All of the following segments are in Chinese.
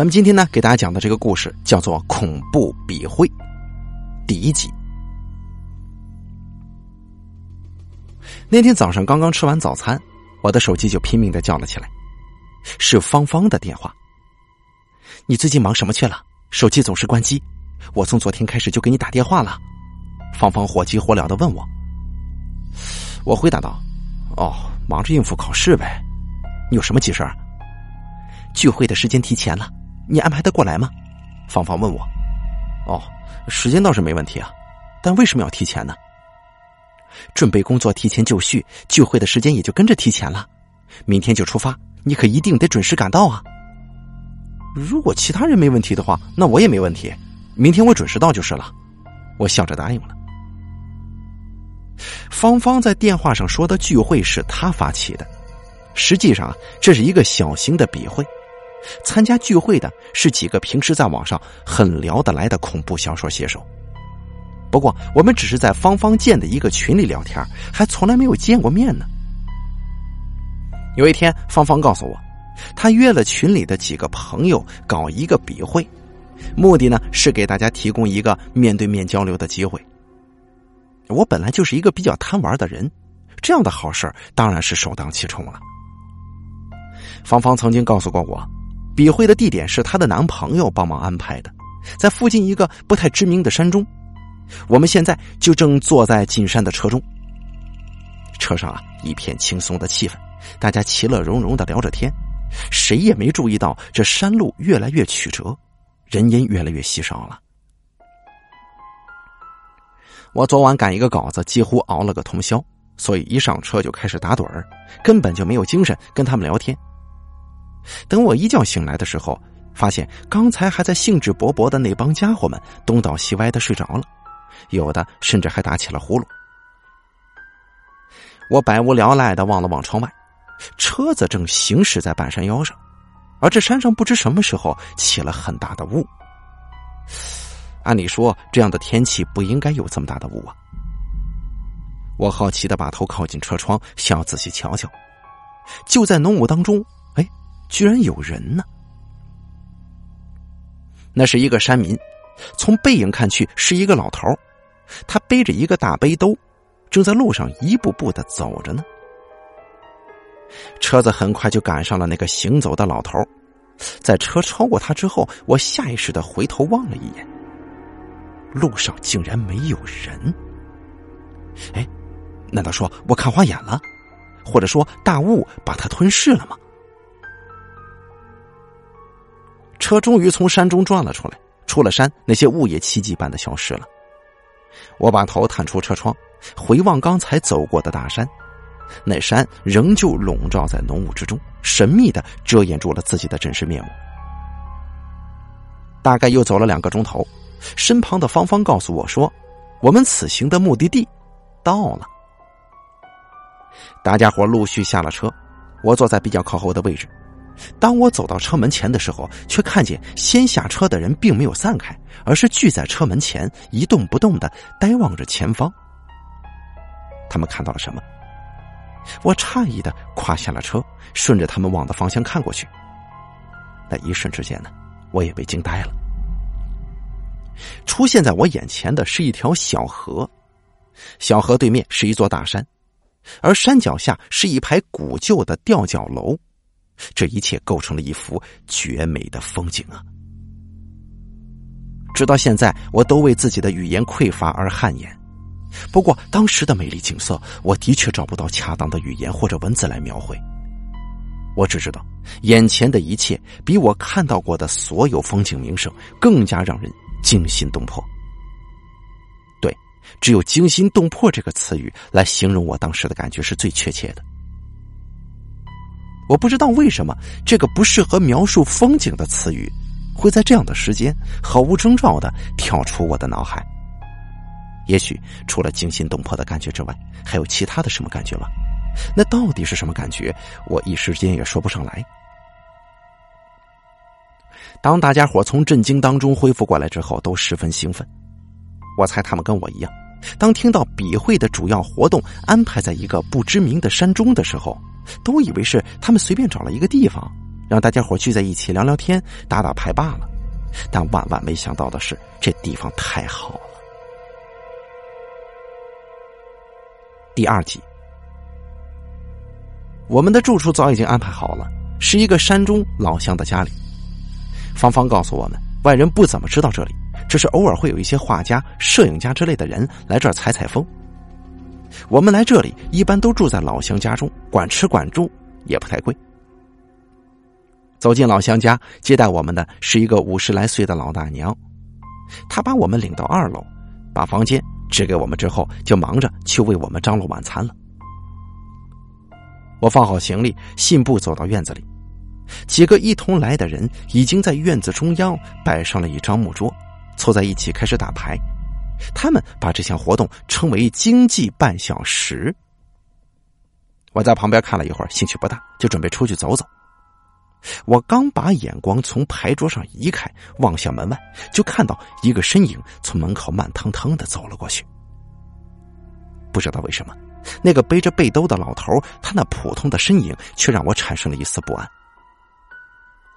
咱们今天呢，给大家讲的这个故事叫做《恐怖笔会》第一集。那天早上刚刚吃完早餐，我的手机就拼命的叫了起来，是芳芳的电话。你最近忙什么去了？手机总是关机，我从昨天开始就给你打电话了。芳芳火急火燎的问我。我回答道：“哦，忙着应付考试呗。你有什么急事？聚会的时间提前了，你安排的过来吗？”芳芳问我。“哦，时间倒是没问题啊，但为什么要提前呢？”准备工作提前就绪，聚会的时间也就跟着提前了。明天就出发，你可一定得准时赶到啊！如果其他人没问题的话，那我也没问题。明天我准时到就是了。我笑着答应了。芳芳在电话上说的聚会是她发起的，实际上这是一个小型的笔会。参加聚会的是几个平时在网上很聊得来的恐怖小说写手。不过，我们只是在芳芳建的一个群里聊天，还从来没有见过面呢。有一天，芳芳告诉我，她约了群里的几个朋友搞一个笔会，目的呢是给大家提供一个面对面交流的机会。我本来就是一个比较贪玩的人，这样的好事当然是首当其冲了。芳芳曾经告诉过我，笔会的地点是她的男朋友帮忙安排的，在附近一个不太知名的山中。我们现在就正坐在进山的车中，车上啊一片轻松的气氛，大家其乐融融的聊着天，谁也没注意到这山路越来越曲折，人烟越来越稀少了。我昨晚赶一个稿子，几乎熬了个通宵，所以一上车就开始打盹儿，根本就没有精神跟他们聊天。等我一觉醒来的时候，发现刚才还在兴致勃勃的那帮家伙们东倒西歪的睡着了。有的甚至还打起了呼噜。我百无聊赖的望了望窗外，车子正行驶在半山腰上，而这山上不知什么时候起了很大的雾。按理说，这样的天气不应该有这么大的雾啊！我好奇的把头靠近车窗，想要仔细瞧瞧。就在浓雾当中，居然有人呢！那是一个山民，从背影看去是一个老头他背着一个大背兜，正在路上一步步的走着呢。车子很快就赶上了那个行走的老头，在车超过他之后，我下意识的回头望了一眼，路上竟然没有人。哎，难道说我看花眼了，或者说大雾把他吞噬了吗？车终于从山中转了出来，出了山，那些雾也奇迹般的消失了。我把头探出车窗，回望刚才走过的大山，那山仍旧笼罩在浓雾之中，神秘的遮掩住了自己的真实面目。大概又走了两个钟头，身旁的芳芳告诉我说：“我们此行的目的地到了。”大家伙陆续下了车，我坐在比较靠后的位置。当我走到车门前的时候，却看见先下车的人并没有散开，而是聚在车门前一动不动的呆望着前方。他们看到了什么？我诧异的跨下了车，顺着他们往的方向看过去。那一瞬之间呢，我也被惊呆了。出现在我眼前的是一条小河，小河对面是一座大山，而山脚下是一排古旧的吊脚楼。这一切构成了一幅绝美的风景啊！直到现在，我都为自己的语言匮乏而汗颜。不过，当时的美丽景色，我的确找不到恰当的语言或者文字来描绘。我只知道，眼前的一切比我看到过的所有风景名胜更加让人惊心动魄。对，只有“惊心动魄”这个词语来形容我当时的感觉是最确切的。我不知道为什么这个不适合描述风景的词语，会在这样的时间毫无征兆的跳出我的脑海。也许除了惊心动魄的感觉之外，还有其他的什么感觉吗？那到底是什么感觉？我一时间也说不上来。当大家伙从震惊当中恢复过来之后，都十分兴奋。我猜他们跟我一样，当听到笔会的主要活动安排在一个不知名的山中的时候。都以为是他们随便找了一个地方，让大家伙聚在一起聊聊天、打打牌罢了。但万万没想到的是，这地方太好了。第二集，我们的住处早已经安排好了，是一个山中老乡的家里。芳芳告诉我们，外人不怎么知道这里，只是偶尔会有一些画家、摄影家之类的人来这儿采采风。我们来这里一般都住在老乡家中，管吃管住，也不太贵。走进老乡家，接待我们的是一个五十来岁的老大娘，她把我们领到二楼，把房间指给我们之后，就忙着去为我们张罗晚餐了。我放好行李，信步走到院子里，几个一同来的人已经在院子中央摆上了一张木桌，凑在一起开始打牌。他们把这项活动称为“经济半小时”。我在旁边看了一会儿，兴趣不大，就准备出去走走。我刚把眼光从牌桌上移开，望向门外，就看到一个身影从门口慢腾腾的走了过去。不知道为什么，那个背着背兜的老头，他那普通的身影却让我产生了一丝不安。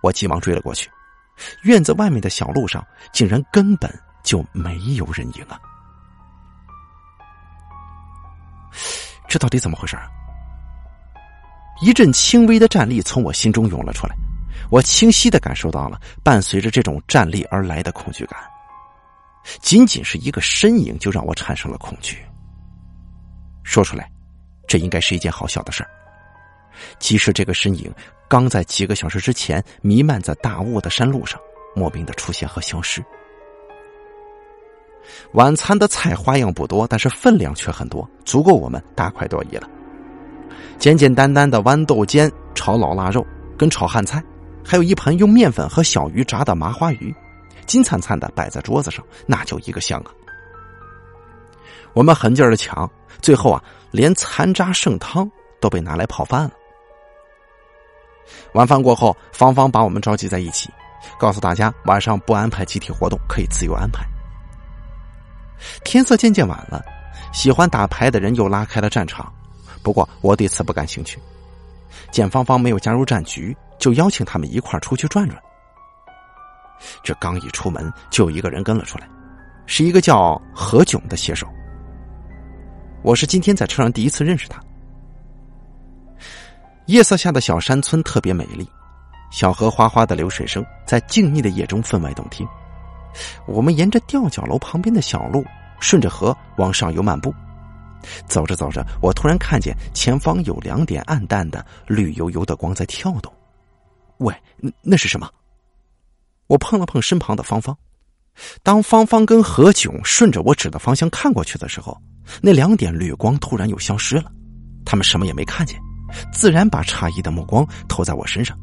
我急忙追了过去，院子外面的小路上竟然根本就没有人影啊！这到底怎么回事啊？一阵轻微的战栗从我心中涌了出来，我清晰的感受到了伴随着这种战栗而来的恐惧感。仅仅是一个身影就让我产生了恐惧。说出来，这应该是一件好笑的事儿。即使这个身影刚在几个小时之前弥漫在大雾的山路上，莫名的出现和消失。晚餐的菜花样不多，但是分量却很多，足够我们大快朵颐了。简简单单的豌豆尖炒老腊肉，跟炒汉菜，还有一盘用面粉和小鱼炸的麻花鱼，金灿灿的摆在桌子上，那就一个香啊！我们狠劲儿的抢，最后啊，连残渣剩汤都被拿来泡饭了。晚饭过后，芳芳把我们召集在一起，告诉大家晚上不安排集体活动，可以自由安排。天色渐渐晚了，喜欢打牌的人又拉开了战场。不过我对此不感兴趣，简芳芳没有加入战局，就邀请他们一块出去转转。这刚一出门，就有一个人跟了出来，是一个叫何炅的写手。我是今天在车上第一次认识他。夜色下的小山村特别美丽，小河哗哗的流水声在静谧的夜中分外动听。我们沿着吊脚楼旁边的小路，顺着河往上游漫步。走着走着，我突然看见前方有两点暗淡的绿油油的光在跳动。喂，那那是什么？我碰了碰身旁的芳芳。当芳芳跟何炅顺着我指的方向看过去的时候，那两点绿光突然又消失了。他们什么也没看见，自然把诧异的目光投在我身上。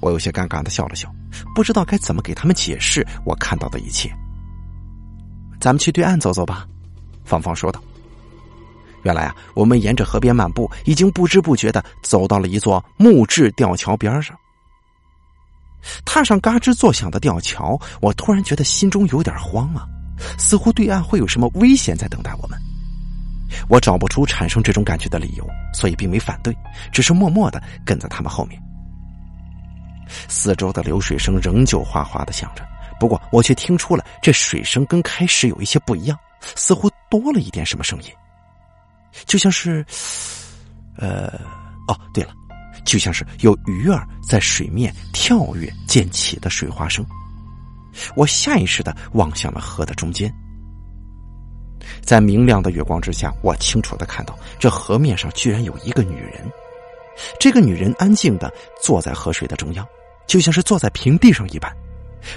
我有些尴尬的笑了笑，不知道该怎么给他们解释我看到的一切。咱们去对岸走走吧。芳芳说道：“原来啊，我们沿着河边漫步，已经不知不觉的走到了一座木质吊桥边上。踏上嘎吱作响的吊桥，我突然觉得心中有点慌啊，似乎对岸会有什么危险在等待我们。我找不出产生这种感觉的理由，所以并没反对，只是默默的跟在他们后面。四周的流水声仍旧哗哗的响着，不过我却听出了这水声跟开始有一些不一样。”似乎多了一点什么声音，就像是，呃，哦，对了，就像是有鱼儿在水面跳跃溅起的水花声。我下意识的望向了河的中间，在明亮的月光之下，我清楚的看到这河面上居然有一个女人。这个女人安静的坐在河水的中央，就像是坐在平地上一般。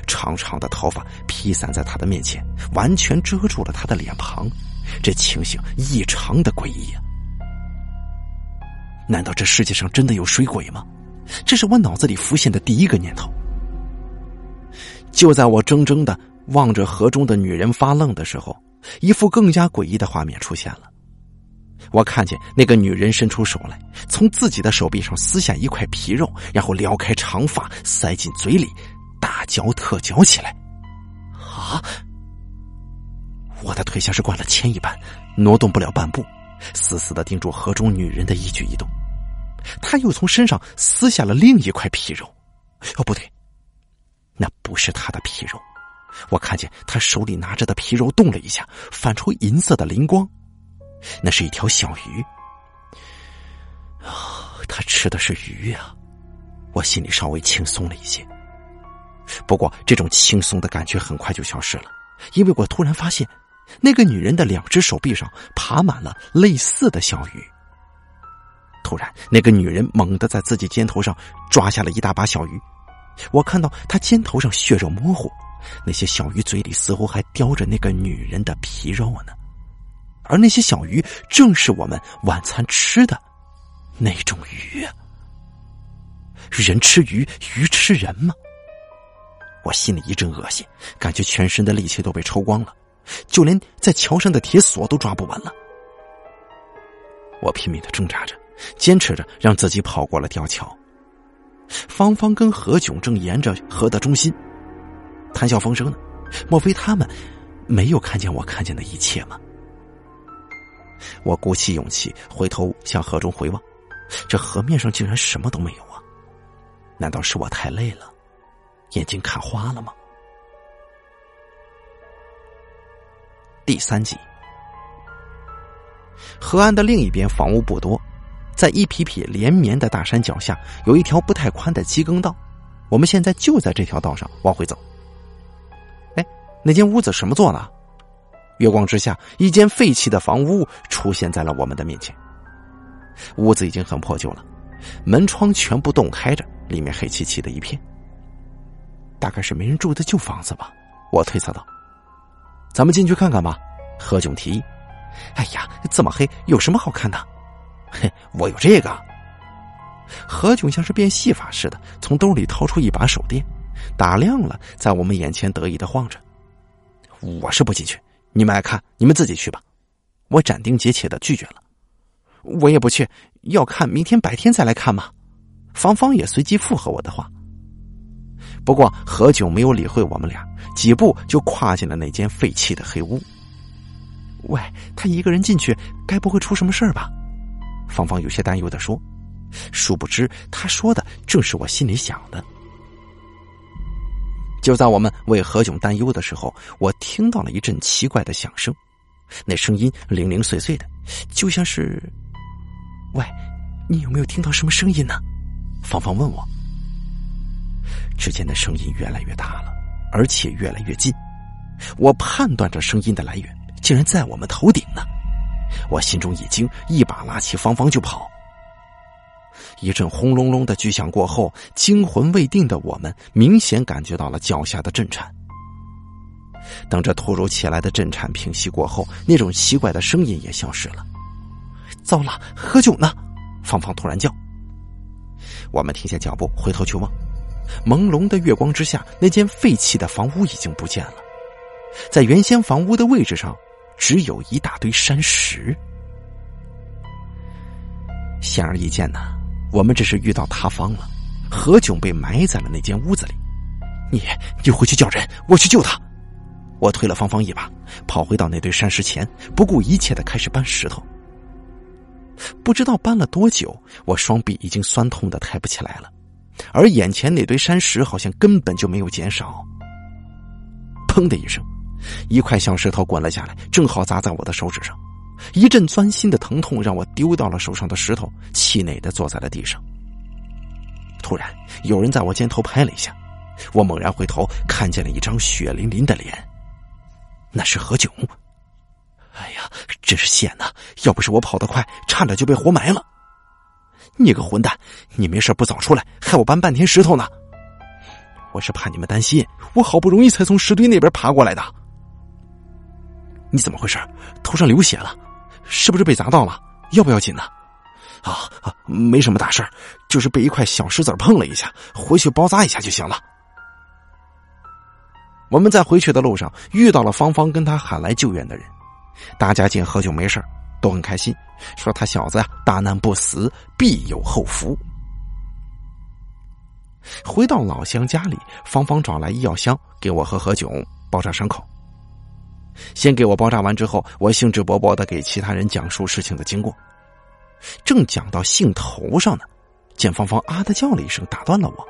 长长的头发披散在他的面前，完全遮住了他的脸庞，这情形异常的诡异啊！难道这世界上真的有水鬼吗？这是我脑子里浮现的第一个念头。就在我怔怔的望着河中的女人发愣的时候，一副更加诡异的画面出现了。我看见那个女人伸出手来，从自己的手臂上撕下一块皮肉，然后撩开长发塞进嘴里。大嚼特嚼起来，啊！我的腿像是灌了铅一般，挪动不了半步，死死的盯住河中女人的一举一动。他又从身上撕下了另一块皮肉。哦，不对，那不是他的皮肉。我看见他手里拿着的皮肉动了一下，泛出银色的灵光。那是一条小鱼。啊，他吃的是鱼啊！我心里稍微轻松了一些。不过，这种轻松的感觉很快就消失了，因为我突然发现，那个女人的两只手臂上爬满了类似的小鱼。突然，那个女人猛地在自己肩头上抓下了一大把小鱼，我看到她肩头上血肉模糊，那些小鱼嘴里似乎还叼着那个女人的皮肉呢，而那些小鱼正是我们晚餐吃的那种鱼！人吃鱼，鱼吃人吗？我心里一阵恶心，感觉全身的力气都被抽光了，就连在桥上的铁锁都抓不稳了。我拼命的挣扎着。坚持着让自己跑过了吊桥。芳芳跟何炅正沿着河的中心谈笑风生呢，莫非他们没有看见我看见的一切吗？我鼓起勇气回头向河中回望，这河面上竟然什么都没有啊！难道是我太累了，眼睛看花了吗？第三集，河岸的另一边房屋不多。在一匹匹连绵的大山脚下，有一条不太宽的机耕道。我们现在就在这条道上往回走。哎，那间屋子什么做的？月光之下，一间废弃的房屋出现在了我们的面前。屋子已经很破旧了，门窗全部洞开着，里面黑漆漆的一片。大概是没人住的旧房子吧，我推测道。咱们进去看看吧，何炅提议。哎呀，这么黑，有什么好看的？嘿，我有这个。何炅像是变戏法似的，从兜里掏出一把手电，打亮了，在我们眼前得意的晃着。我是不进去，你们爱看，你们自己去吧。我斩钉截铁的拒绝了。我也不去，要看明天白天再来看嘛。芳芳也随即附和我的话。不过何炅没有理会我们俩，几步就跨进了那间废弃的黑屋。喂，他一个人进去，该不会出什么事儿吧？芳芳有些担忧的说：“殊不知，他说的正是我心里想的。”就在我们为何炅担忧的时候，我听到了一阵奇怪的响声，那声音零零碎碎的，就像是……喂，你有没有听到什么声音呢？芳芳问我。只见那声音越来越大了，而且越来越近。我判断着声音的来源，竟然在我们头顶呢。我心中一惊，一把拉起芳芳就跑。一阵轰隆隆的巨响过后，惊魂未定的我们明显感觉到了脚下的震颤。等这突如其来的震颤平息过后，那种奇怪的声音也消失了。糟了，喝酒呢？芳芳突然叫。我们停下脚步，回头去望，朦胧的月光之下，那间废弃的房屋已经不见了，在原先房屋的位置上。只有一大堆山石，显而易见呢，我们这是遇到塌方了。何炅被埋在了那间屋子里。你，你回去叫人，我去救他。我推了芳芳一把，跑回到那堆山石前，不顾一切的开始搬石头。不知道搬了多久，我双臂已经酸痛的抬不起来了，而眼前那堆山石好像根本就没有减少。砰的一声。一块小石头滚了下来，正好砸在我的手指上，一阵钻心的疼痛让我丢掉了手上的石头，气馁的坐在了地上。突然，有人在我肩头拍了一下，我猛然回头，看见了一张血淋淋的脸，那是何炅。哎呀，真是险呐！要不是我跑得快，差点就被活埋了。你个混蛋，你没事不早出来，害我搬半天石头呢。我是怕你们担心，我好不容易才从石堆那边爬过来的。你怎么回事？头上流血了，是不是被砸到了？要不要紧呢？啊啊，没什么大事就是被一块小石子碰了一下，回去包扎一下就行了。我们在回去的路上遇到了芳芳，跟他喊来救援的人，大家见何炅没事都很开心，说他小子呀大难不死，必有后福。回到老乡家里，芳芳找来医药箱给我和何炅包扎伤口。先给我包扎完之后，我兴致勃勃的给其他人讲述事情的经过。正讲到兴头上呢，见芳芳啊的叫了一声，打断了我。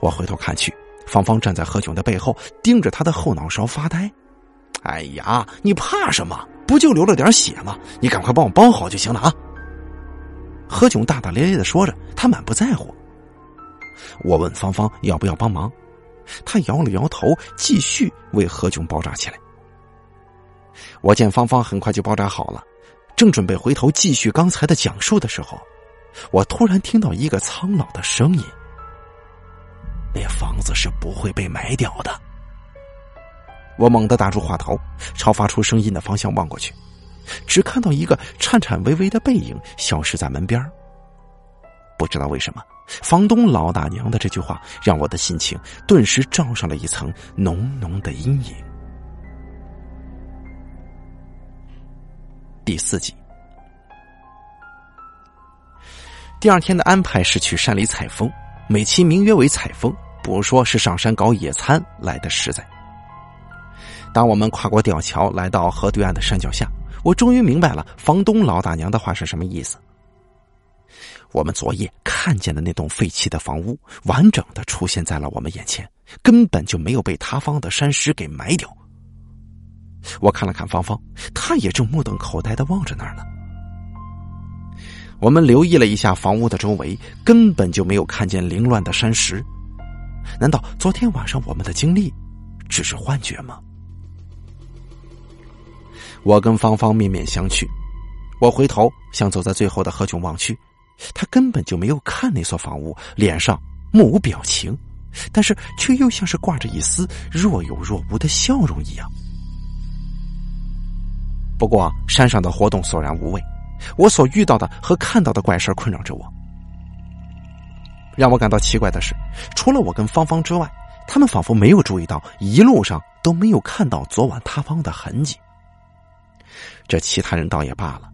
我回头看去，芳芳站在何炅的背后，盯着他的后脑勺发呆。哎呀，你怕什么？不就流了点血吗？你赶快帮我包好就行了啊！何炅大大咧咧的说着，他满不在乎。我问芳芳要不要帮忙，他摇了摇头，继续为何炅包扎起来。我见芳芳很快就包扎好了，正准备回头继续刚才的讲述的时候，我突然听到一个苍老的声音：“那房子是不会被埋掉的。”我猛地打住话头，朝发出声音的方向望过去，只看到一个颤颤巍巍的背影消失在门边不知道为什么，房东老大娘的这句话让我的心情顿时罩上了一层浓浓的阴影。第四集，第二天的安排是去山里采风，美其名曰为采风，不如说是上山搞野餐来的实在。当我们跨过吊桥，来到河对岸的山脚下，我终于明白了房东老大娘的话是什么意思。我们昨夜看见的那栋废弃的房屋，完整的出现在了我们眼前，根本就没有被塌方的山石给埋掉。我看了看芳芳，她也正目瞪口呆的望着那儿呢。我们留意了一下房屋的周围，根本就没有看见凌乱的山石。难道昨天晚上我们的经历只是幻觉吗？我跟芳芳面面相觑，我回头向走在最后的何炅望去，他根本就没有看那所房屋，脸上目无表情，但是却又像是挂着一丝若有若无的笑容一样。不过山上的活动索然无味，我所遇到的和看到的怪事困扰着我。让我感到奇怪的是，除了我跟芳芳之外，他们仿佛没有注意到一路上都没有看到昨晚塌方的痕迹。这其他人倒也罢了，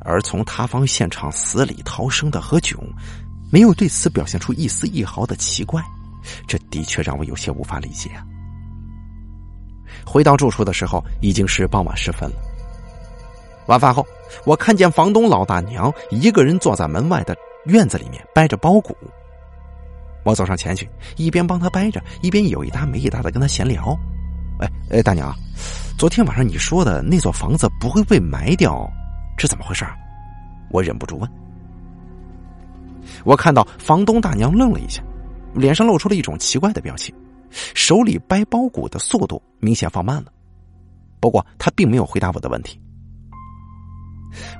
而从塌方现场死里逃生的何炅，没有对此表现出一丝一毫的奇怪，这的确让我有些无法理解啊。回到住处的时候，已经是傍晚时分了。晚饭后，我看见房东老大娘一个人坐在门外的院子里面掰着包谷。我走上前去，一边帮她掰着，一边有一搭没一搭的跟她闲聊。哎哎，大娘，昨天晚上你说的那座房子不会被埋掉，这怎么回事？我忍不住问。我看到房东大娘愣了一下，脸上露出了一种奇怪的表情，手里掰包谷的速度明显放慢了。不过她并没有回答我的问题。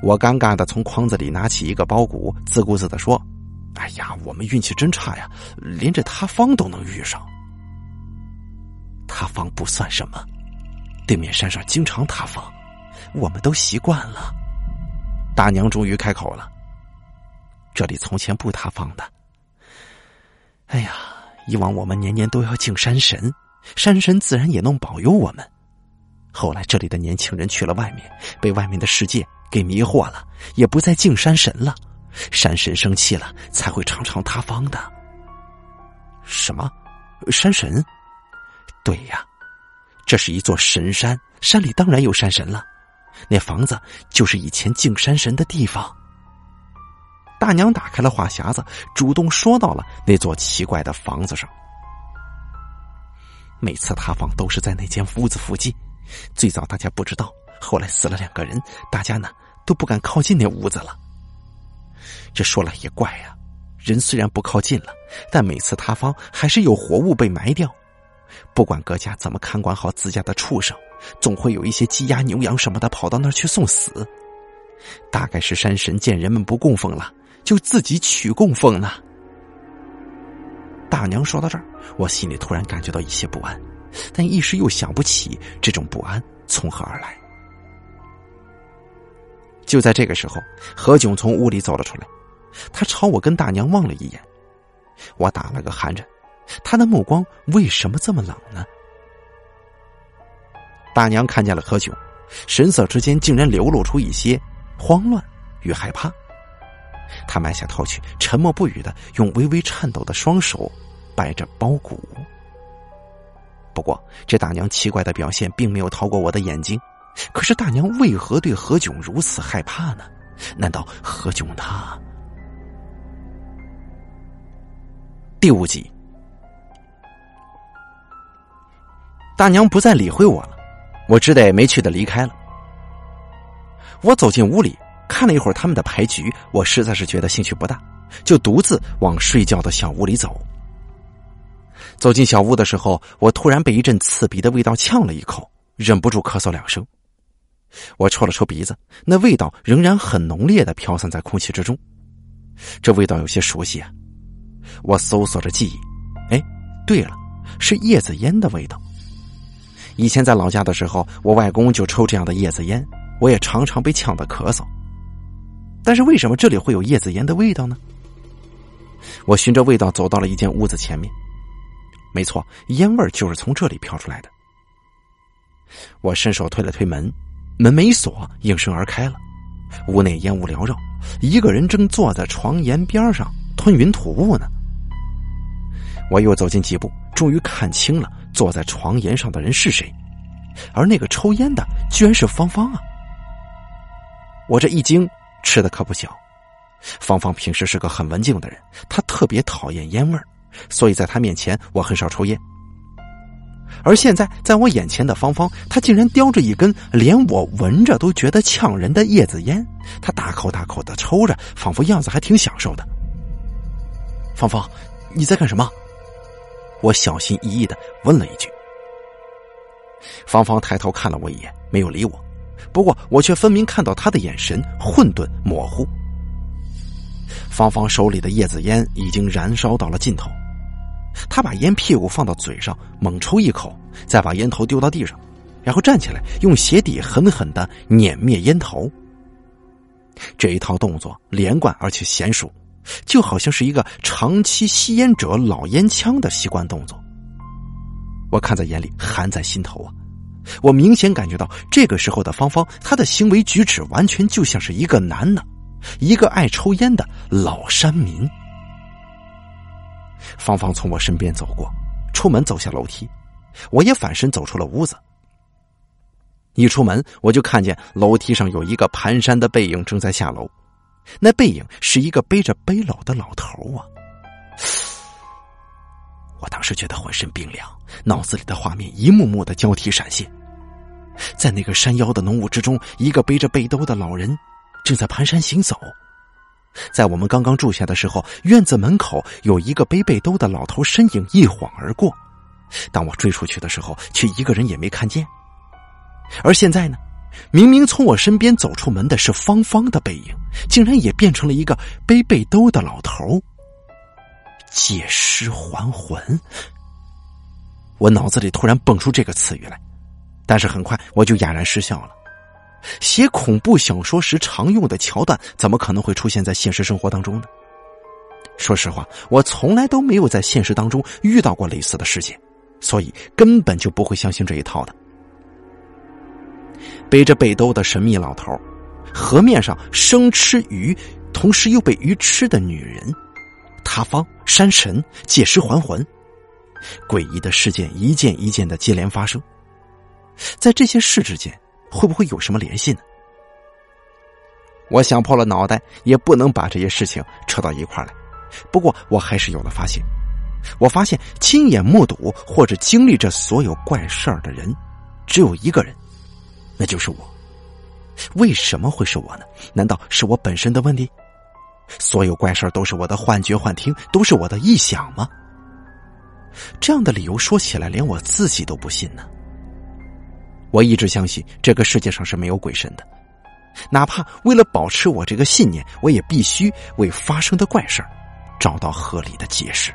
我尴尬的从筐子里拿起一个包谷，自顾自的说：“哎呀，我们运气真差呀，连这塌方都能遇上。”塌方不算什么，对面山上经常塌方，我们都习惯了。大娘终于开口了：“这里从前不塌方的。哎呀，以往我们年年都要敬山神，山神自然也能保佑我们。后来这里的年轻人去了外面，被外面的世界给迷惑了，也不再敬山神了。山神生气了，才会常常塌方的。什么？山神？”对呀，这是一座神山，山里当然有山神了。那房子就是以前敬山神的地方。大娘打开了话匣子，主动说到了那座奇怪的房子上。每次塌方都是在那间屋子附近。最早大家不知道，后来死了两个人，大家呢都不敢靠近那屋子了。这说来也怪呀，人虽然不靠近了，但每次塌方还是有活物被埋掉。不管各家怎么看管好自家的畜生，总会有一些鸡鸭牛羊什么的跑到那儿去送死。大概是山神见人们不供奉了，就自己取供奉了。大娘说到这儿，我心里突然感觉到一些不安，但一时又想不起这种不安从何而来。就在这个时候，何炅从屋里走了出来，他朝我跟大娘望了一眼，我打了个寒颤。他的目光为什么这么冷呢？大娘看见了何炅，神色之间竟然流露出一些慌乱与害怕。他埋下头去，沉默不语的用微微颤抖的双手掰着包谷。不过，这大娘奇怪的表现并没有逃过我的眼睛。可是，大娘为何对何炅如此害怕呢？难道何炅他……第五集，大娘不再理会我了，我只得没趣的离开了。我走进屋里，看了一会儿他们的牌局，我实在是觉得兴趣不大，就独自往睡觉的小屋里走。走进小屋的时候，我突然被一阵刺鼻的味道呛了一口，忍不住咳嗽两声。我抽了抽鼻子，那味道仍然很浓烈的飘散在空气之中，这味道有些熟悉啊！我搜索着记忆，哎，对了，是叶子烟的味道。以前在老家的时候，我外公就抽这样的叶子烟，我也常常被呛得咳嗽。但是为什么这里会有叶子烟的味道呢？我循着味道走到了一间屋子前面，没错，烟味就是从这里飘出来的。我伸手推了推门。门没锁，应声而开了。屋内烟雾缭绕，一个人正坐在床沿边上吞云吐雾呢。我又走近几步，终于看清了坐在床沿上的人是谁，而那个抽烟的居然是芳芳啊！我这一惊，吃的可不小。芳芳平时是个很文静的人，她特别讨厌烟味所以在他面前我很少抽烟。而现在，在我眼前的芳芳，她竟然叼着一根连我闻着都觉得呛人的叶子烟，她大口大口的抽着，仿佛样子还挺享受的。芳芳，你在干什么？我小心翼翼的问了一句。芳芳抬头看了我一眼，没有理我，不过我却分明看到她的眼神混沌模糊。芳芳手里的叶子烟已经燃烧到了尽头。他把烟屁股放到嘴上，猛抽一口，再把烟头丢到地上，然后站起来，用鞋底狠狠的碾灭烟头。这一套动作连贯而且娴熟，就好像是一个长期吸烟者老烟枪的习惯动作。我看在眼里，含在心头啊！我明显感觉到，这个时候的芳芳，她的行为举止完全就像是一个男的，一个爱抽烟的老山民。芳芳从我身边走过，出门走下楼梯，我也反身走出了屋子。一出门，我就看见楼梯上有一个蹒跚的背影正在下楼，那背影是一个背着背篓的老头啊！我当时觉得浑身冰凉，脑子里的画面一幕幕的交替闪现，在那个山腰的浓雾之中，一个背着背兜的老人正在蹒跚行走。在我们刚刚住下的时候，院子门口有一个背背兜的老头身影一晃而过。当我追出去的时候，却一个人也没看见。而现在呢，明明从我身边走出门的是芳芳的背影，竟然也变成了一个背背兜的老头。借尸还魂，我脑子里突然蹦出这个词语来，但是很快我就哑然失笑了。写恐怖小说时常用的桥段，怎么可能会出现在现实生活当中呢？说实话，我从来都没有在现实当中遇到过类似的事件，所以根本就不会相信这一套的。背着背兜的神秘老头，河面上生吃鱼，同时又被鱼吃的女人，塌方、山神、借尸还魂，诡异的事件一件一件的接连发生，在这些事之间。会不会有什么联系呢？我想破了脑袋也不能把这些事情扯到一块来。不过我还是有了发现。我发现亲眼目睹或者经历这所有怪事儿的人，只有一个人，那就是我。为什么会是我呢？难道是我本身的问题？所有怪事儿都是我的幻觉、幻听，都是我的臆想吗？这样的理由说起来，连我自己都不信呢。我一直相信这个世界上是没有鬼神的，哪怕为了保持我这个信念，我也必须为发生的怪事找到合理的解释。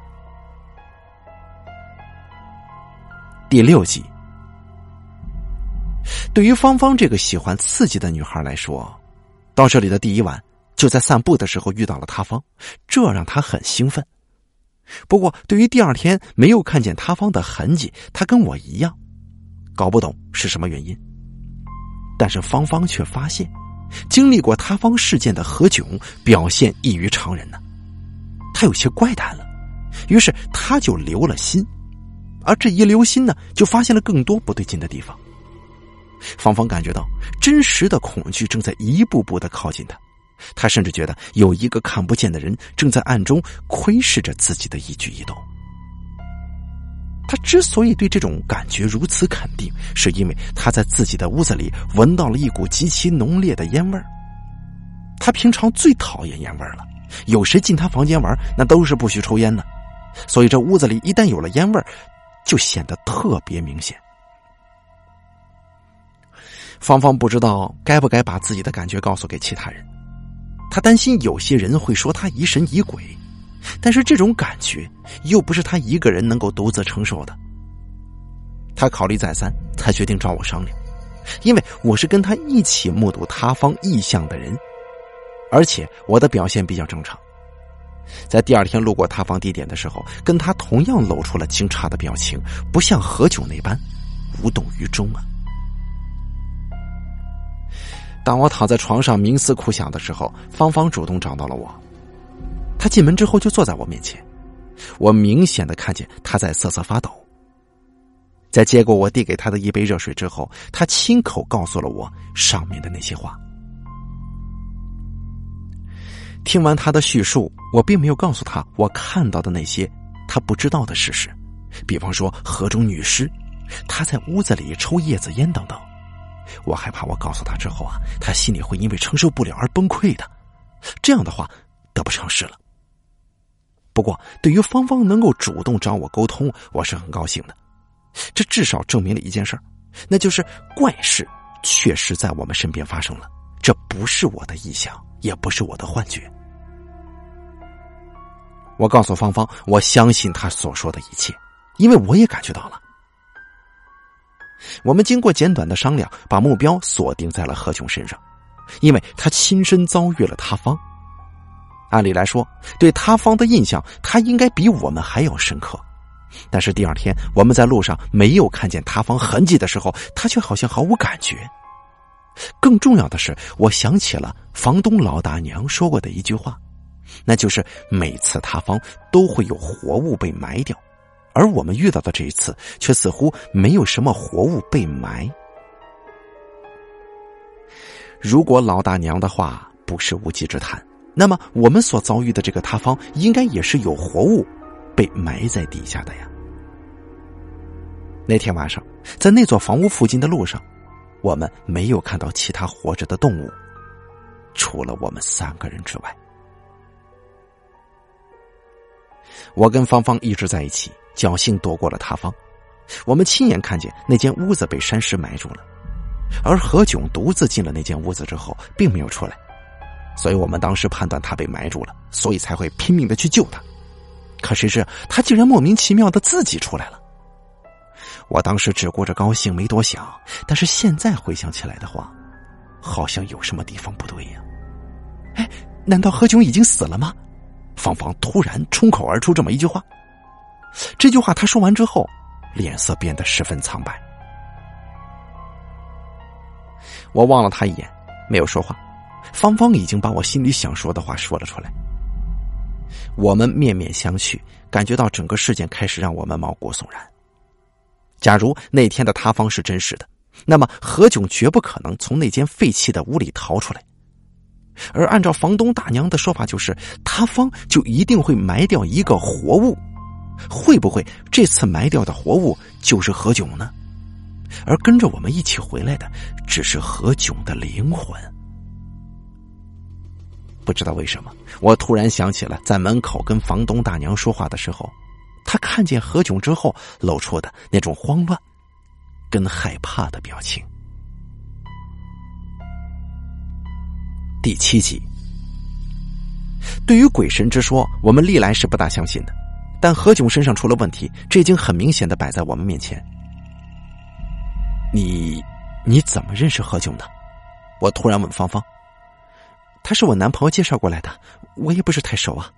第六集，对于芳芳这个喜欢刺激的女孩来说，到这里的第一晚就在散步的时候遇到了塌方，这让她很兴奋。不过，对于第二天没有看见塌方的痕迹，她跟我一样。搞不懂是什么原因，但是芳芳却发现，经历过塌方事件的何炅表现异于常人呢。他有些怪诞了，于是他就留了心，而这一留心呢，就发现了更多不对劲的地方。芳芳感觉到真实的恐惧正在一步步的靠近他，他甚至觉得有一个看不见的人正在暗中窥视着自己的一举一动。他之所以对这种感觉如此肯定，是因为他在自己的屋子里闻到了一股极其浓烈的烟味儿。他平常最讨厌烟味儿了，有谁进他房间玩，那都是不许抽烟的。所以这屋子里一旦有了烟味儿，就显得特别明显。芳芳不知道该不该把自己的感觉告诉给其他人，他担心有些人会说他疑神疑鬼。但是这种感觉又不是他一个人能够独自承受的。他考虑再三，才决定找我商量，因为我是跟他一起目睹塌方异象的人，而且我的表现比较正常。在第二天路过塌方地点的时候，跟他同样露出了惊诧的表情，不像何炅那般无动于衷啊。当我躺在床上冥思苦想的时候，芳芳主动找到了我。他进门之后就坐在我面前，我明显的看见他在瑟瑟发抖。在接过我递给他的一杯热水之后，他亲口告诉了我上面的那些话。听完他的叙述，我并没有告诉他我看到的那些他不知道的事实，比方说河中女尸，他在屋子里抽叶子烟等等。我害怕我告诉他之后啊，他心里会因为承受不了而崩溃的，这样的话得不偿失了。不过，对于芳芳能够主动找我沟通，我是很高兴的。这至少证明了一件事那就是怪事确实在我们身边发生了，这不是我的臆想，也不是我的幻觉。我告诉芳芳，我相信她所说的一切，因为我也感觉到了。我们经过简短的商量，把目标锁定在了何琼身上，因为他亲身遭遇了塌方。按理来说，对他方的印象，他应该比我们还要深刻。但是第二天我们在路上没有看见塌方痕迹的时候，他却好像毫无感觉。更重要的是，我想起了房东老大娘说过的一句话，那就是每次塌方都会有活物被埋掉，而我们遇到的这一次却似乎没有什么活物被埋。如果老大娘的话不是无稽之谈。那么，我们所遭遇的这个塌方，应该也是有活物被埋在底下的呀。那天晚上，在那座房屋附近的路上，我们没有看到其他活着的动物，除了我们三个人之外。我跟芳芳一直在一起，侥幸躲过了塌方。我们亲眼看见那间屋子被山石埋住了，而何炅独自进了那间屋子之后，并没有出来。所以我们当时判断他被埋住了，所以才会拼命的去救他。可谁知他竟然莫名其妙的自己出来了。我当时只顾着高兴，没多想。但是现在回想起来的话，好像有什么地方不对呀。哎，难道何炅已经死了吗？芳芳突然冲口而出这么一句话。这句话他说完之后，脸色变得十分苍白。我望了他一眼，没有说话。芳芳已经把我心里想说的话说了出来。我们面面相觑，感觉到整个事件开始让我们毛骨悚然。假如那天的塌方是真实的，那么何炅绝不可能从那间废弃的屋里逃出来。而按照房东大娘的说法，就是塌方就一定会埋掉一个活物。会不会这次埋掉的活物就是何炅呢？而跟着我们一起回来的，只是何炅的灵魂。不知道为什么，我突然想起了在门口跟房东大娘说话的时候，她看见何炅之后露出的那种慌乱跟害怕的表情。第七集，对于鬼神之说，我们历来是不大相信的，但何炅身上出了问题，这已经很明显的摆在我们面前。你你怎么认识何炅的？我突然问芳芳。他是我男朋友介绍过来的，我也不是太熟啊。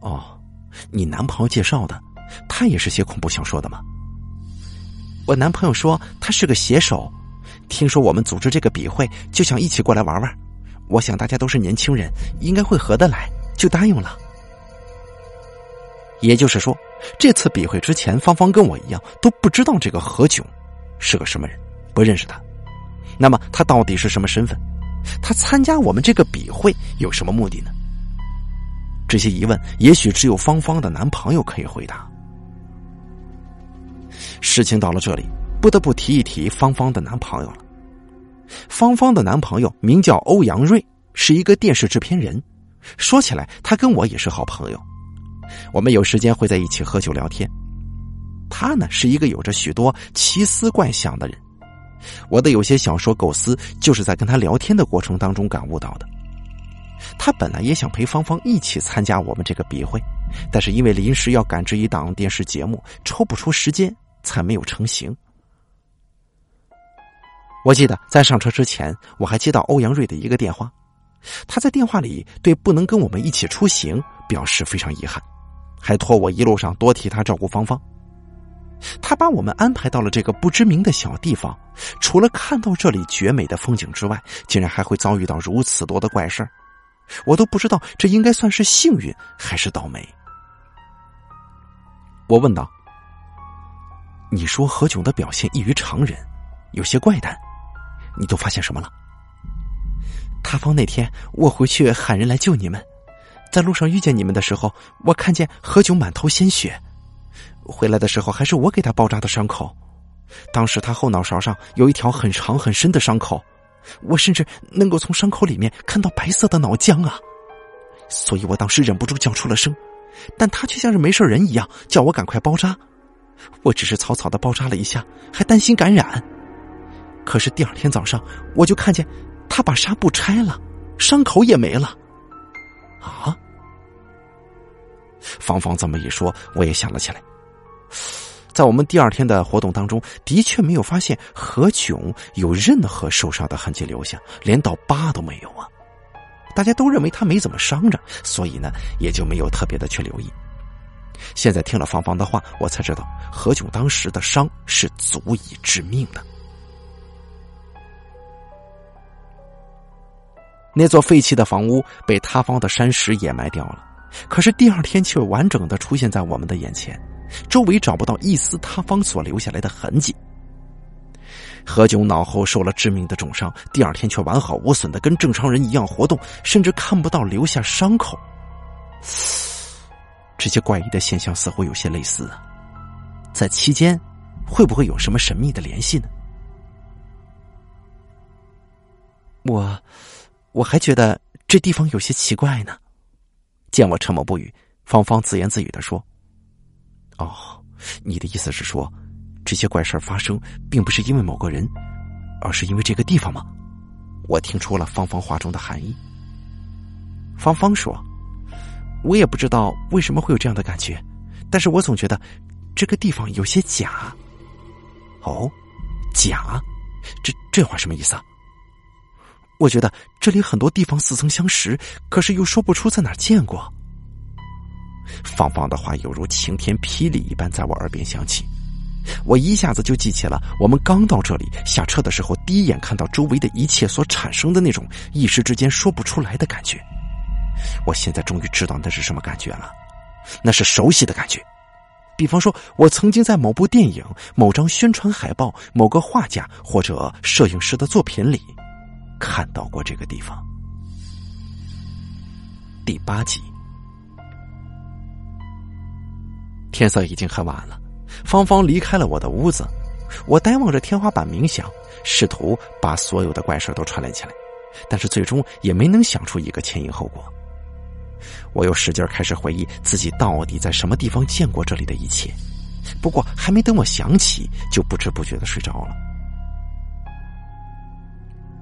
哦，你男朋友介绍的，他也是写恐怖小说的吗？我男朋友说他是个写手，听说我们组织这个笔会，就想一起过来玩玩。我想大家都是年轻人，应该会合得来，就答应了。也就是说，这次笔会之前，芳芳跟我一样都不知道这个何炅是个什么人，不认识他。那么他到底是什么身份？他参加我们这个笔会有什么目的呢？这些疑问，也许只有芳芳的男朋友可以回答。事情到了这里，不得不提一提芳芳的男朋友了。芳芳的男朋友名叫欧阳瑞，是一个电视制片人。说起来，他跟我也是好朋友，我们有时间会在一起喝酒聊天。他呢，是一个有着许多奇思怪想的人。我的有些小说构思，就是在跟他聊天的过程当中感悟到的。他本来也想陪芳芳一起参加我们这个笔会，但是因为临时要赶制一档电视节目，抽不出时间，才没有成型。我记得在上车之前，我还接到欧阳瑞的一个电话，他在电话里对不能跟我们一起出行表示非常遗憾，还托我一路上多替他照顾芳芳。他把我们安排到了这个不知名的小地方，除了看到这里绝美的风景之外，竟然还会遭遇到如此多的怪事我都不知道这应该算是幸运还是倒霉。我问道：“你说何炅的表现异于常人，有些怪诞，你都发现什么了？”塌方那天，我回去喊人来救你们，在路上遇见你们的时候，我看见何炅满头鲜血。回来的时候还是我给他包扎的伤口，当时他后脑勺上有一条很长很深的伤口，我甚至能够从伤口里面看到白色的脑浆啊！所以我当时忍不住叫出了声，但他却像是没事人一样叫我赶快包扎。我只是草草的包扎了一下，还担心感染。可是第二天早上我就看见他把纱布拆了，伤口也没了。啊！芳芳这么一说，我也想了起来。在我们第二天的活动当中，的确没有发现何炅有任何受伤的痕迹留下，连道疤都没有啊！大家都认为他没怎么伤着，所以呢，也就没有特别的去留意。现在听了芳芳的话，我才知道何炅当时的伤是足以致命的。那座废弃的房屋被塌方的山石掩埋掉了，可是第二天却完整的出现在我们的眼前。周围找不到一丝塌方所留下来的痕迹。何炅脑后受了致命的重伤，第二天却完好无损的跟正常人一样活动，甚至看不到留下伤口。这些怪异的现象似乎有些类似啊，在期间会不会有什么神秘的联系呢？我我还觉得这地方有些奇怪呢。见我沉默不语，芳芳自言自语的说。哦，你的意思是说，这些怪事发生并不是因为某个人，而是因为这个地方吗？我听出了芳芳话中的含义。芳芳说：“我也不知道为什么会有这样的感觉，但是我总觉得这个地方有些假。”哦，假？这这话什么意思啊？我觉得这里很多地方似曾相识，可是又说不出在哪儿见过。芳芳的话犹如晴天霹雳一般在我耳边响起，我一下子就记起了我们刚到这里下车的时候，第一眼看到周围的一切所产生的那种一时之间说不出来的感觉。我现在终于知道那是什么感觉了，那是熟悉的感觉。比方说，我曾经在某部电影、某张宣传海报、某个画家或者摄影师的作品里看到过这个地方。第八集。天色已经很晚了，芳芳离开了我的屋子，我呆望着天花板冥想，试图把所有的怪事都串联起来，但是最终也没能想出一个前因后果。我又使劲开始回忆自己到底在什么地方见过这里的一切，不过还没等我想起，就不知不觉的睡着了。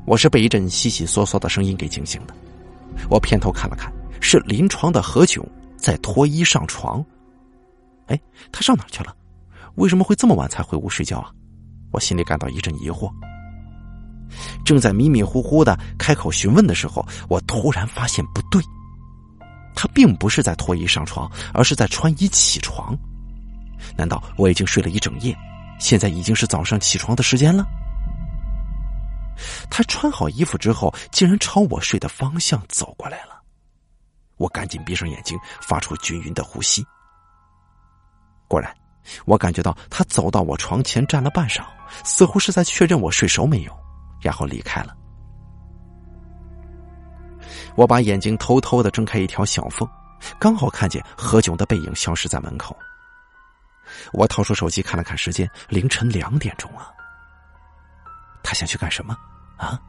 我是被一阵悉悉嗦嗦的声音给惊醒的，我偏头看了看，是临床的何炅在脱衣上床。哎，他上哪去了？为什么会这么晚才回屋睡觉啊？我心里感到一阵疑惑。正在迷迷糊糊的开口询问的时候，我突然发现不对，他并不是在脱衣上床，而是在穿衣起床。难道我已经睡了一整夜，现在已经是早上起床的时间了？他穿好衣服之后，竟然朝我睡的方向走过来了。我赶紧闭上眼睛，发出均匀的呼吸。果然，我感觉到他走到我床前站了半晌，似乎是在确认我睡熟没有，然后离开了。我把眼睛偷偷的睁开一条小缝，刚好看见何炅的背影消失在门口。我掏出手机看了看时间，凌晨两点钟啊。他想去干什么？啊？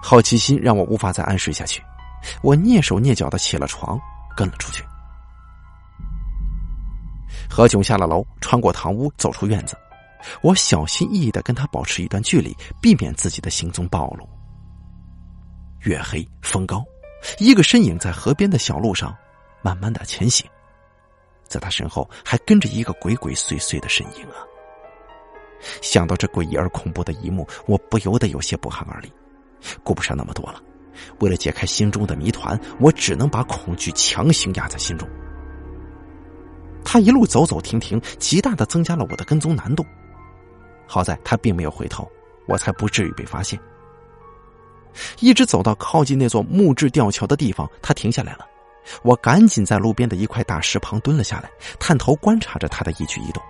好奇心让我无法再安睡下去，我蹑手蹑脚的起了床，跟了出去。何炅下了楼，穿过堂屋，走出院子。我小心翼翼的跟他保持一段距离，避免自己的行踪暴露。月黑风高，一个身影在河边的小路上慢慢的前行，在他身后还跟着一个鬼鬼祟祟的身影啊！想到这诡异而恐怖的一幕，我不由得有些不寒而栗。顾不上那么多了，为了解开心中的谜团，我只能把恐惧强行压在心中。他一路走走停停，极大的增加了我的跟踪难度。好在他并没有回头，我才不至于被发现。一直走到靠近那座木质吊桥的地方，他停下来了。我赶紧在路边的一块大石旁蹲了下来，探头观察着他的一举一动。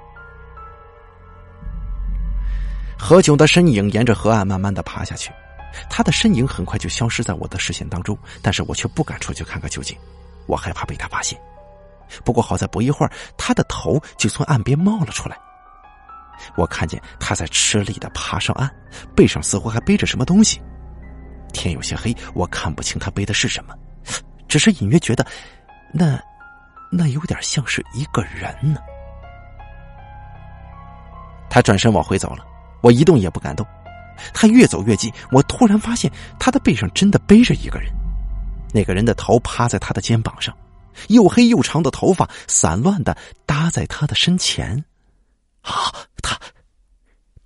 何炅的身影沿着河岸慢慢的爬下去，他的身影很快就消失在我的视线当中，但是我却不敢出去看个究竟，我害怕被他发现。不过好在不一会儿，他的头就从岸边冒了出来。我看见他在吃力的爬上岸，背上似乎还背着什么东西。天有些黑，我看不清他背的是什么，只是隐约觉得，那，那有点像是一个人呢。他转身往回走了，我一动也不敢动。他越走越近，我突然发现他的背上真的背着一个人，那个人的头趴在他的肩膀上。又黑又长的头发散乱的搭在他的身前，啊，他，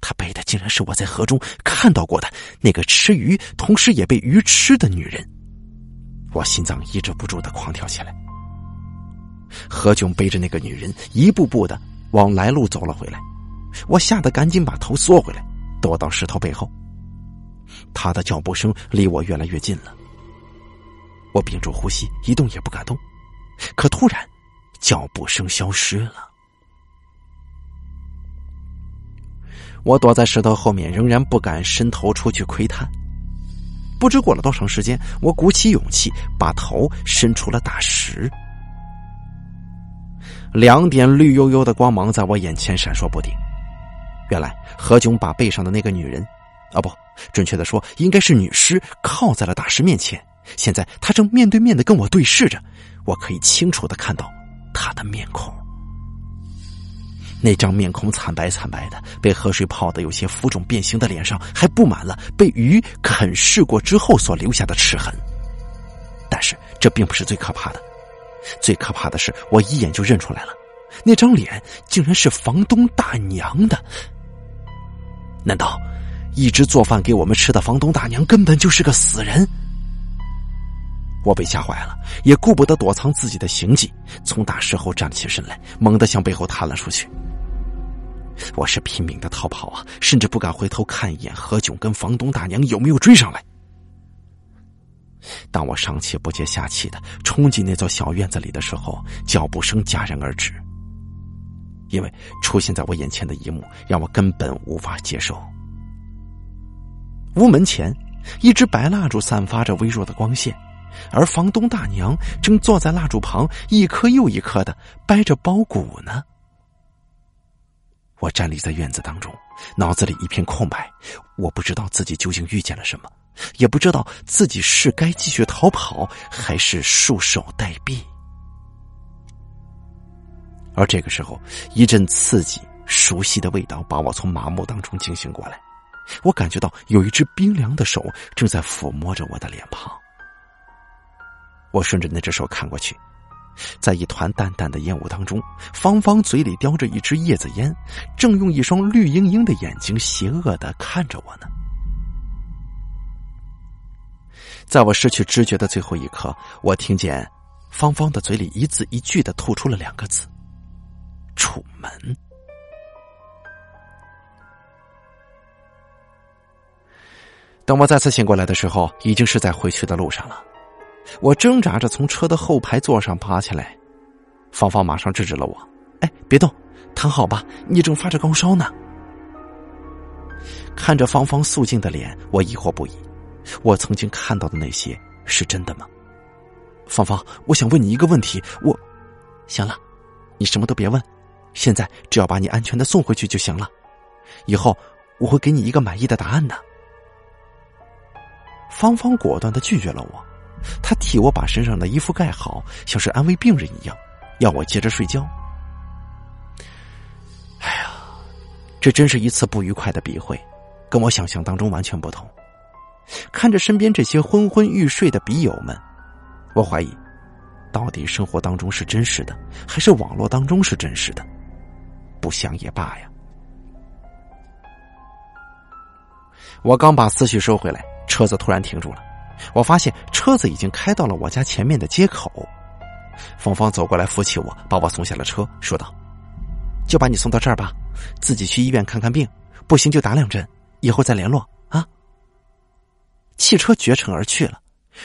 他背的竟然是我在河中看到过的那个吃鱼，同时也被鱼吃的女人。我心脏抑制不住的狂跳起来。何炅背着那个女人一步步的往来路走了回来，我吓得赶紧把头缩回来，躲到石头背后。他的脚步声离我越来越近了，我屏住呼吸，一动也不敢动。可突然，脚步声消失了。我躲在石头后面，仍然不敢伸头出去窥探。不知过了多长时间，我鼓起勇气，把头伸出了大石。两点绿油油的光芒在我眼前闪烁不定。原来何炅把背上的那个女人，啊不，准确的说，应该是女尸，靠在了大石面前。现在他正面对面的跟我对视着。我可以清楚的看到他的面孔，那张面孔惨白惨白的，被河水泡得有些浮肿变形的脸上，还布满了被鱼啃噬过之后所留下的齿痕。但是这并不是最可怕的，最可怕的是我一眼就认出来了，那张脸竟然是房东大娘的。难道一直做饭给我们吃的房东大娘根本就是个死人？我被吓坏了，也顾不得躲藏自己的行迹，从大石后站起身来，猛地向背后探了出去。我是拼命的逃跑啊，甚至不敢回头看一眼何炅跟房东大娘有没有追上来。当我上气不接下气的冲进那座小院子里的时候，脚步声戛然而止，因为出现在我眼前的一幕让我根本无法接受。屋门前，一支白蜡烛散发着微弱的光线。而房东大娘正坐在蜡烛旁，一颗又一颗的掰着包谷呢。我站立在院子当中，脑子里一片空白，我不知道自己究竟遇见了什么，也不知道自己是该继续逃跑，还是束手待毙。而这个时候，一阵刺激、熟悉的味道把我从麻木当中惊醒过来，我感觉到有一只冰凉的手正在抚摸着我的脸庞。我顺着那只手看过去，在一团淡淡的烟雾当中，芳芳嘴里叼着一支叶子烟，正用一双绿莹莹的眼睛邪恶的看着我呢。在我失去知觉的最后一刻，我听见芳芳的嘴里一字一句的吐出了两个字：“楚门。”等我再次醒过来的时候，已经是在回去的路上了。我挣扎着从车的后排座上爬起来，芳芳马上制止了我：“哎，别动，躺好吧，你正发着高烧呢。”看着芳芳肃静的脸，我疑惑不已。我曾经看到的那些，是真的吗？芳芳，我想问你一个问题。我，行了，你什么都别问，现在只要把你安全的送回去就行了。以后我会给你一个满意的答案的。芳芳果断的拒绝了我，他替我把身上的衣服盖好，像是安慰病人一样，要我接着睡觉。哎呀，这真是一次不愉快的笔会，跟我想象当中完全不同。看着身边这些昏昏欲睡的笔友们，我怀疑，到底生活当中是真实的，还是网络当中是真实的？不想也罢呀。我刚把思绪收回来，车子突然停住了。我发现车子已经开到了我家前面的街口。芳芳走过来扶起我，把我送下了车，说道：“就把你送到这儿吧，自己去医院看看病，不行就打两针，以后再联络啊。”汽车绝尘而去了，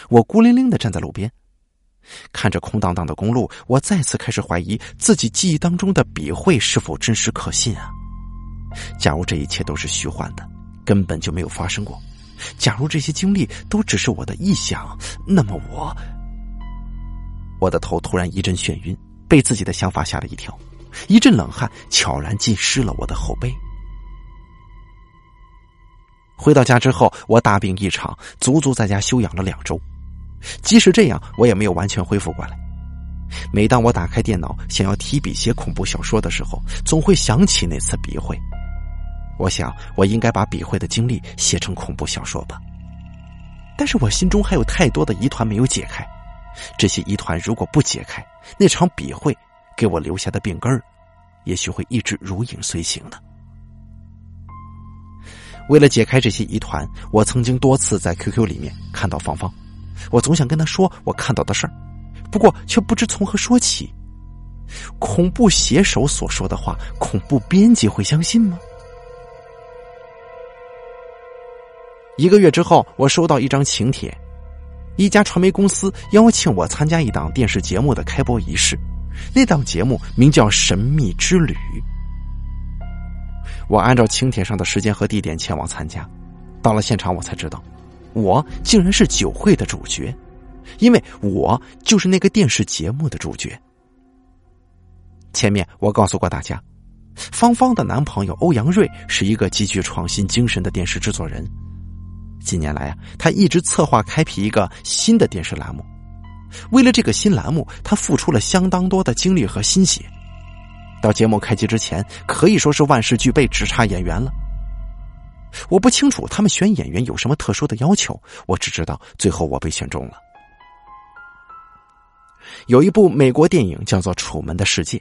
我孤零零的站在路边，看着空荡荡的公路，我再次开始怀疑自己记忆当中的笔会是否真实可信啊！假如这一切都是虚幻的。根本就没有发生过。假如这些经历都只是我的臆想，那么我……我的头突然一阵眩晕，被自己的想法吓了一跳，一阵冷汗悄然浸湿了我的后背。回到家之后，我大病一场，足足在家休养了两周。即使这样，我也没有完全恢复过来。每当我打开电脑想要提笔写恐怖小说的时候，总会想起那次笔会。我想，我应该把笔会的经历写成恐怖小说吧。但是我心中还有太多的疑团没有解开，这些疑团如果不解开，那场笔会给我留下的病根儿，也许会一直如影随形的。为了解开这些疑团，我曾经多次在 QQ 里面看到芳芳，我总想跟她说我看到的事儿，不过却不知从何说起。恐怖写手所说的话，恐怖编辑会相信吗？一个月之后，我收到一张请帖，一家传媒公司邀请我参加一档电视节目的开播仪式。那档节目名叫《神秘之旅》。我按照请帖上的时间和地点前往参加。到了现场，我才知道，我竟然是酒会的主角，因为我就是那个电视节目的主角。前面我告诉过大家，芳芳的男朋友欧阳瑞是一个极具创新精神的电视制作人。近年来啊，他一直策划开辟一个新的电视栏目。为了这个新栏目，他付出了相当多的精力和心血。到节目开机之前，可以说是万事俱备，只差演员了。我不清楚他们选演员有什么特殊的要求，我只知道最后我被选中了。有一部美国电影叫做《楚门的世界》，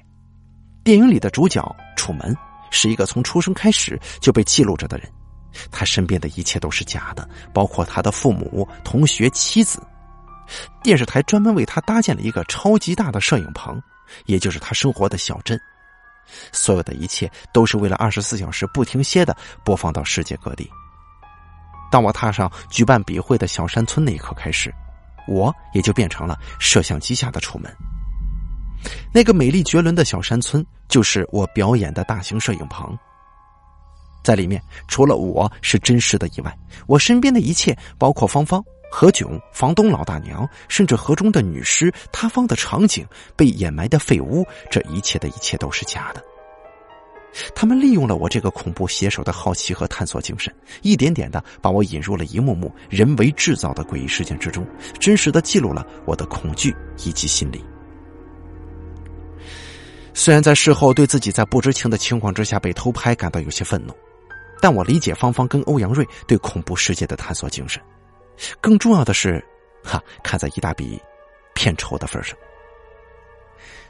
电影里的主角楚门是一个从出生开始就被记录着的人。他身边的一切都是假的，包括他的父母、同学、妻子。电视台专门为他搭建了一个超级大的摄影棚，也就是他生活的小镇。所有的一切都是为了二十四小时不停歇的播放到世界各地。当我踏上举办笔会的小山村那一刻开始，我也就变成了摄像机下的楚门。那个美丽绝伦的小山村，就是我表演的大型摄影棚。在里面，除了我是真实的以外，我身边的一切，包括芳芳、何炅、房东老大娘，甚至河中的女尸、塌方的场景、被掩埋的废屋，这一切的一切都是假的。他们利用了我这个恐怖写手的好奇和探索精神，一点点的把我引入了一幕幕人为制造的诡异事件之中，真实的记录了我的恐惧以及心理。虽然在事后对自己在不知情的情况之下被偷拍感到有些愤怒。但我理解芳芳跟欧阳瑞对恐怖世界的探索精神，更重要的是，哈，看在一大笔片酬的份上，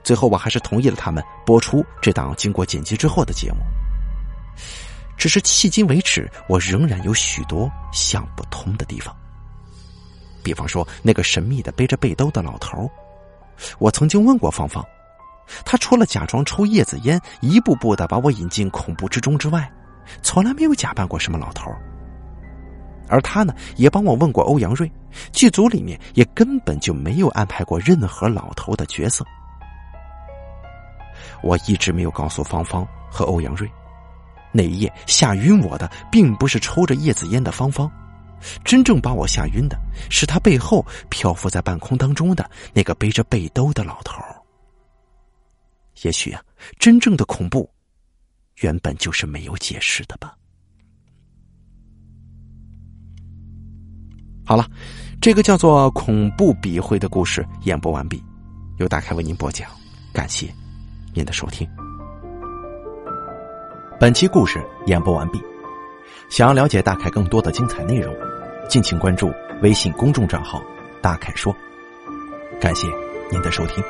最后我还是同意了他们播出这档经过剪辑之后的节目。只是迄今为止，我仍然有许多想不通的地方。比方说，那个神秘的背着背兜的老头，我曾经问过芳芳，他除了假装抽叶子烟，一步步的把我引进恐怖之中之外。从来没有假扮过什么老头而他呢，也帮我问过欧阳瑞，剧组里面也根本就没有安排过任何老头的角色。我一直没有告诉芳芳和欧阳瑞，那一夜吓晕我的并不是抽着叶子烟的芳芳，真正把我吓晕的是他背后漂浮在半空当中的那个背着背兜的老头。也许啊，真正的恐怖，原本就是没有解释的吧。好了，这个叫做“恐怖笔绘”的故事演播完毕，由大开为您播讲，感谢您的收听。本期故事演播完毕。想要了解大凯更多的精彩内容，敬请关注微信公众账号“大凯说”。感谢您的收听。